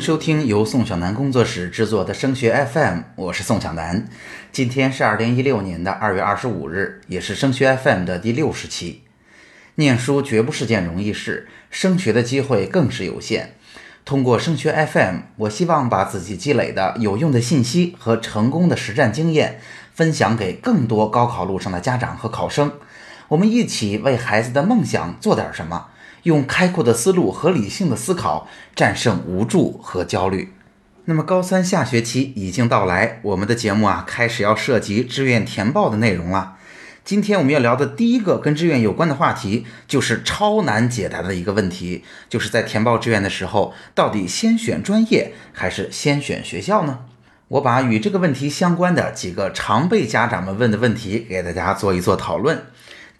收听由宋小南工作室制作的升学 FM，我是宋小南。今天是二零一六年的二月二十五日，也是升学 FM 的第六十期。念书绝不是件容易事，升学的机会更是有限。通过升学 FM，我希望把自己积累的有用的信息和成功的实战经验分享给更多高考路上的家长和考生。我们一起为孩子的梦想做点什么。用开阔的思路和理性的思考战胜无助和焦虑。那么高三下学期已经到来，我们的节目啊开始要涉及志愿填报的内容了。今天我们要聊的第一个跟志愿有关的话题，就是超难解答的一个问题，就是在填报志愿的时候，到底先选专业还是先选学校呢？我把与这个问题相关的几个常被家长们问的问题给大家做一做讨论。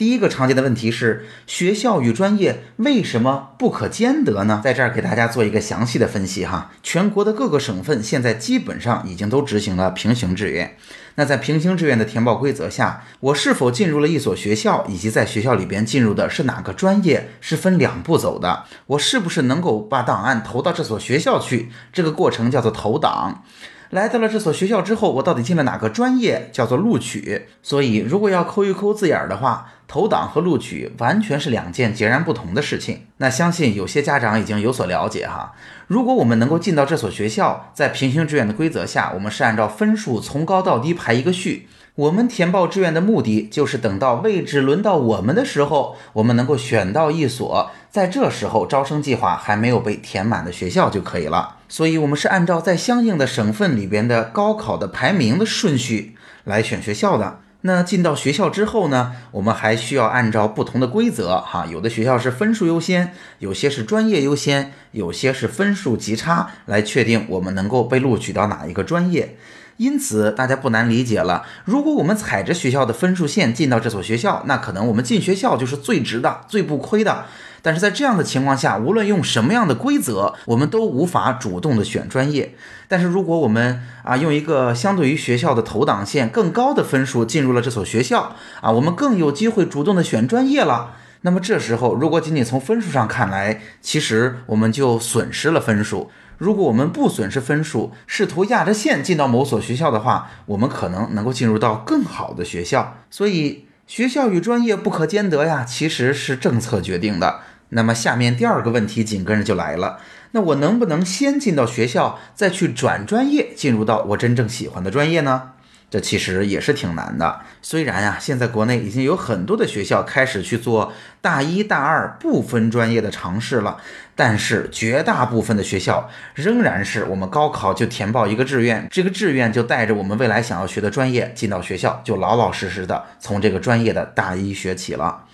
第一个常见的问题是，学校与专业为什么不可兼得呢？在这儿给大家做一个详细的分析哈。全国的各个省份现在基本上已经都执行了平行志愿。那在平行志愿的填报规则下，我是否进入了一所学校，以及在学校里边进入的是哪个专业，是分两步走的。我是不是能够把档案投到这所学校去？这个过程叫做投档。来到了这所学校之后，我到底进了哪个专业，叫做录取。所以，如果要抠一抠字眼儿的话，投档和录取完全是两件截然不同的事情。那相信有些家长已经有所了解哈。如果我们能够进到这所学校，在平行志愿的规则下，我们是按照分数从高到低排一个序。我们填报志愿的目的，就是等到位置轮到我们的时候，我们能够选到一所在这时候招生计划还没有被填满的学校就可以了。所以，我们是按照在相应的省份里边的高考的排名的顺序来选学校的。那进到学校之后呢，我们还需要按照不同的规则哈，有的学校是分数优先，有些是专业优先，有些是分数级差来确定我们能够被录取到哪一个专业。因此，大家不难理解了。如果我们踩着学校的分数线进到这所学校，那可能我们进学校就是最值的、最不亏的。但是在这样的情况下，无论用什么样的规则，我们都无法主动的选专业。但是如果我们啊用一个相对于学校的投档线更高的分数进入了这所学校啊，我们更有机会主动的选专业了。那么这时候，如果仅仅从分数上看来，其实我们就损失了分数。如果我们不损失分数，试图压着线进到某所学校的话，我们可能能够进入到更好的学校。所以，学校与专业不可兼得呀，其实是政策决定的。那么，下面第二个问题紧跟着就来了：那我能不能先进到学校，再去转专业，进入到我真正喜欢的专业呢？这其实也是挺难的。虽然呀，现在国内已经有很多的学校开始去做大一大二不分专业的尝试了，但是绝大部分的学校仍然是我们高考就填报一个志愿，这个志愿就带着我们未来想要学的专业进到学校，就老老实实的从这个专业的大一学起了。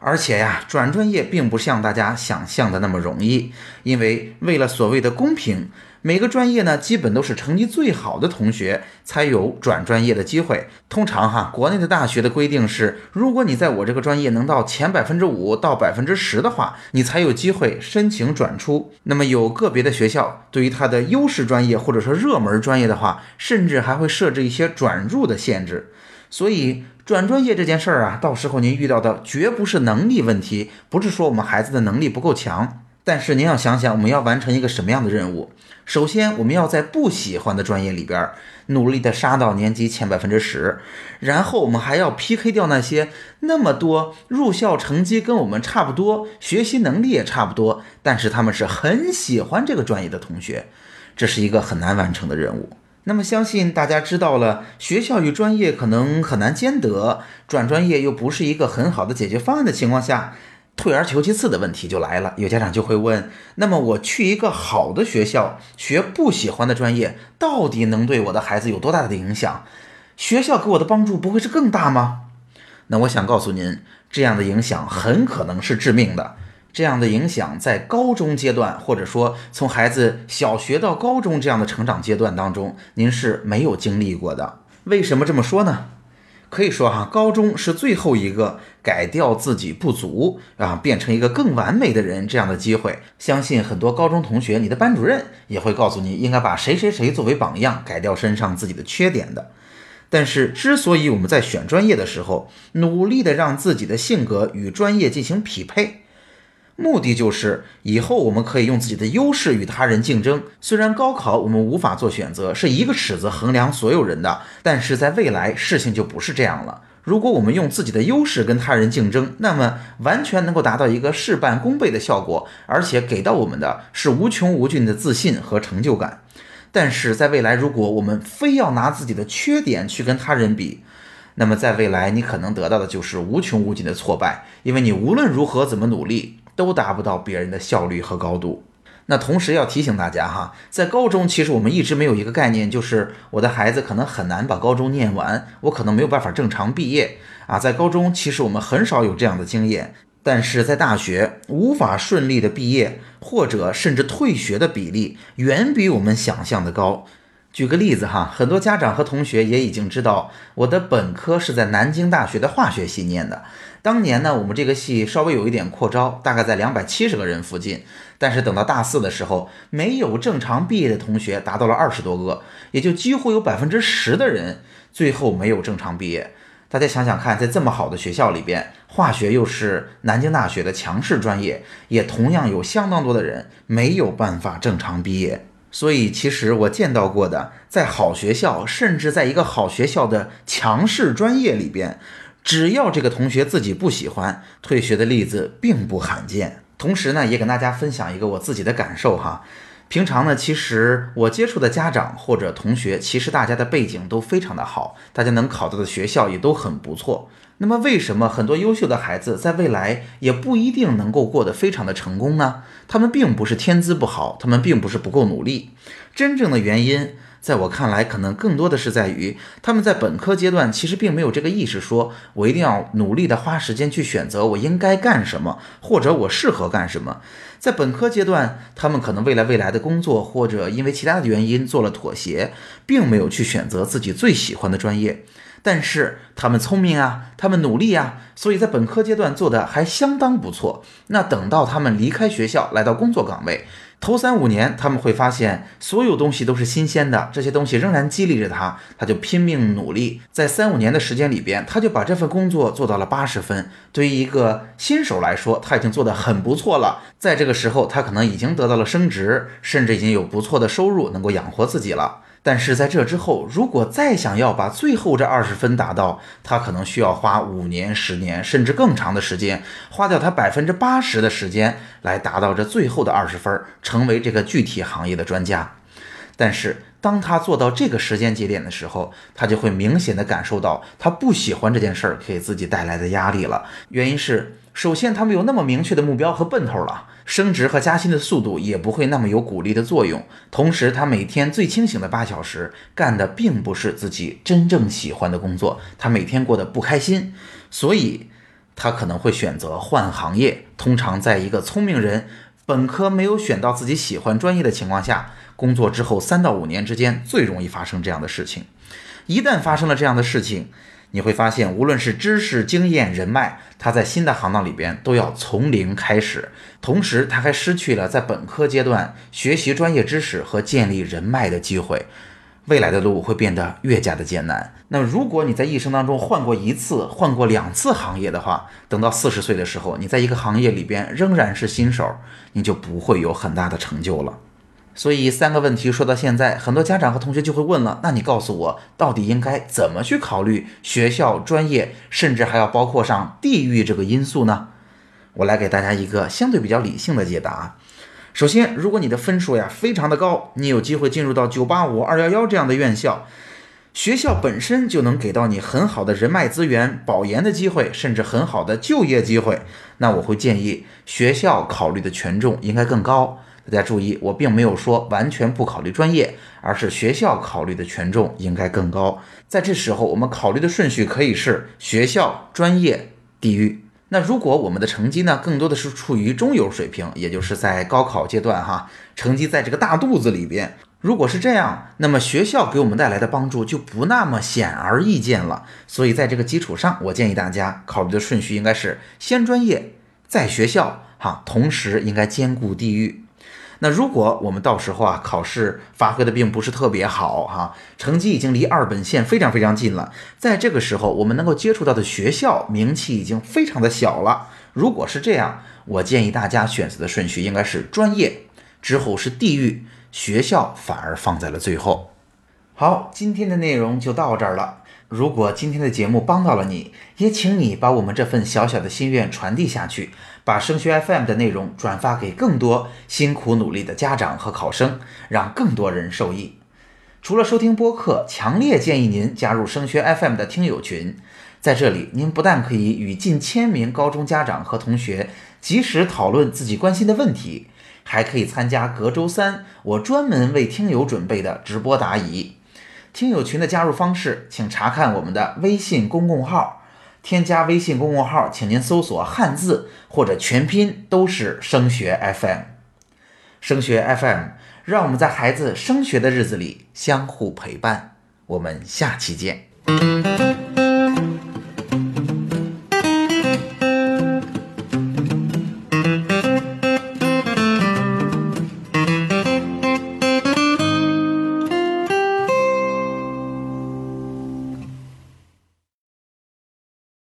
而且呀，转专业并不像大家想象的那么容易，因为为了所谓的公平。每个专业呢，基本都是成绩最好的同学才有转专业的机会。通常哈，国内的大学的规定是，如果你在我这个专业能到前百分之五到百分之十的话，你才有机会申请转出。那么有个别的学校对于它的优势专业或者说热门专业的话，甚至还会设置一些转入的限制。所以转专业这件事儿啊，到时候您遇到的绝不是能力问题，不是说我们孩子的能力不够强。但是您要想想，我们要完成一个什么样的任务？首先，我们要在不喜欢的专业里边努力的杀到年级前百分之十，然后我们还要 PK 掉那些那么多入校成绩跟我们差不多、学习能力也差不多，但是他们是很喜欢这个专业的同学，这是一个很难完成的任务。那么，相信大家知道了，学校与专业可能很难兼得，转专业又不是一个很好的解决方案的情况下。退而求其次的问题就来了，有家长就会问：那么我去一个好的学校学不喜欢的专业，到底能对我的孩子有多大的影响？学校给我的帮助不会是更大吗？那我想告诉您，这样的影响很可能是致命的。这样的影响在高中阶段，或者说从孩子小学到高中这样的成长阶段当中，您是没有经历过的。为什么这么说呢？可以说哈，高中是最后一个改掉自己不足啊，变成一个更完美的人这样的机会。相信很多高中同学，你的班主任也会告诉你，应该把谁谁谁作为榜样，改掉身上自己的缺点的。但是，之所以我们在选专业的时候，努力的让自己的性格与专业进行匹配，目的就是以后我们可以用自己的优势与他人竞争。虽然高考我们无法做选择，是一个尺子衡量所有人的，但是在未来事情就不是这样了。如果我们用自己的优势跟他人竞争，那么完全能够达到一个事半功倍的效果，而且给到我们的是无穷无尽的自信和成就感。但是在未来，如果我们非要拿自己的缺点去跟他人比，那么在未来你可能得到的就是无穷无尽的挫败，因为你无论如何怎么努力，都达不到别人的效率和高度。那同时要提醒大家哈，在高中其实我们一直没有一个概念，就是我的孩子可能很难把高中念完，我可能没有办法正常毕业啊。在高中其实我们很少有这样的经验，但是在大学无法顺利的毕业或者甚至退学的比例远比我们想象的高。举个例子哈，很多家长和同学也已经知道，我的本科是在南京大学的化学系念的。当年呢，我们这个系稍微有一点扩招，大概在两百七十个人附近。但是等到大四的时候，没有正常毕业的同学达到了二十多个，也就几乎有百分之十的人最后没有正常毕业。大家想想看，在这么好的学校里边，化学又是南京大学的强势专业，也同样有相当多的人没有办法正常毕业。所以，其实我见到过的，在好学校，甚至在一个好学校的强势专业里边，只要这个同学自己不喜欢，退学的例子并不罕见。同时呢，也跟大家分享一个我自己的感受哈。平常呢，其实我接触的家长或者同学，其实大家的背景都非常的好，大家能考到的学校也都很不错。那么，为什么很多优秀的孩子在未来也不一定能够过得非常的成功呢？他们并不是天资不好，他们并不是不够努力，真正的原因，在我看来，可能更多的是在于他们在本科阶段其实并没有这个意识，说我一定要努力的花时间去选择我应该干什么，或者我适合干什么。在本科阶段，他们可能为了未来的工作，或者因为其他的原因做了妥协，并没有去选择自己最喜欢的专业。但是他们聪明啊，他们努力啊，所以在本科阶段做的还相当不错。那等到他们离开学校，来到工作岗位，头三五年他们会发现所有东西都是新鲜的，这些东西仍然激励着他，他就拼命努力。在三五年的时间里边，他就把这份工作做到了八十分。对于一个新手来说，他已经做得很不错了。在这个时候，他可能已经得到了升职，甚至已经有不错的收入，能够养活自己了。但是在这之后，如果再想要把最后这二十分达到，他可能需要花五年、十年，甚至更长的时间，花掉他百分之八十的时间来达到这最后的二十分，成为这个具体行业的专家。但是当他做到这个时间节点的时候，他就会明显的感受到他不喜欢这件事儿给自己带来的压力了。原因是。首先，他们有那么明确的目标和奔头了，升职和加薪的速度也不会那么有鼓励的作用。同时，他每天最清醒的八小时干的并不是自己真正喜欢的工作，他每天过得不开心，所以他可能会选择换行业。通常，在一个聪明人本科没有选到自己喜欢专业的情况下，工作之后三到五年之间最容易发生这样的事情。一旦发生了这样的事情，你会发现，无论是知识、经验、人脉，他在新的行当里边都要从零开始，同时他还失去了在本科阶段学习专业知识和建立人脉的机会，未来的路会变得越加的艰难。那，如果你在一生当中换过一次、换过两次行业的话，等到四十岁的时候，你在一个行业里边仍然是新手，你就不会有很大的成就了。所以三个问题说到现在，很多家长和同学就会问了：那你告诉我，到底应该怎么去考虑学校、专业，甚至还要包括上地域这个因素呢？我来给大家一个相对比较理性的解答。首先，如果你的分数呀非常的高，你有机会进入到九八五、二幺幺这样的院校，学校本身就能给到你很好的人脉资源、保研的机会，甚至很好的就业机会，那我会建议学校考虑的权重应该更高。大家注意，我并没有说完全不考虑专业，而是学校考虑的权重应该更高。在这时候，我们考虑的顺序可以是学校、专业、地域。那如果我们的成绩呢，更多的是处于中游水平，也就是在高考阶段哈，成绩在这个大肚子里边。如果是这样，那么学校给我们带来的帮助就不那么显而易见了。所以在这个基础上，我建议大家考虑的顺序应该是先专业，再学校，哈，同时应该兼顾地域。那如果我们到时候啊考试发挥的并不是特别好哈，成绩已经离二本线非常非常近了，在这个时候我们能够接触到的学校名气已经非常的小了，如果是这样，我建议大家选择的顺序应该是专业，之后是地域，学校反而放在了最后。好，今天的内容就到这儿了。如果今天的节目帮到了你，也请你把我们这份小小的心愿传递下去，把升学 FM 的内容转发给更多辛苦努力的家长和考生，让更多人受益。除了收听播客，强烈建议您加入升学 FM 的听友群。在这里，您不但可以与近千名高中家长和同学及时讨论自己关心的问题，还可以参加隔周三我专门为听友准备的直播答疑。听友群的加入方式，请查看我们的微信公共号。添加微信公共号，请您搜索汉字或者全拼，都是升学 FM。升学 FM，让我们在孩子升学的日子里相互陪伴。我们下期见。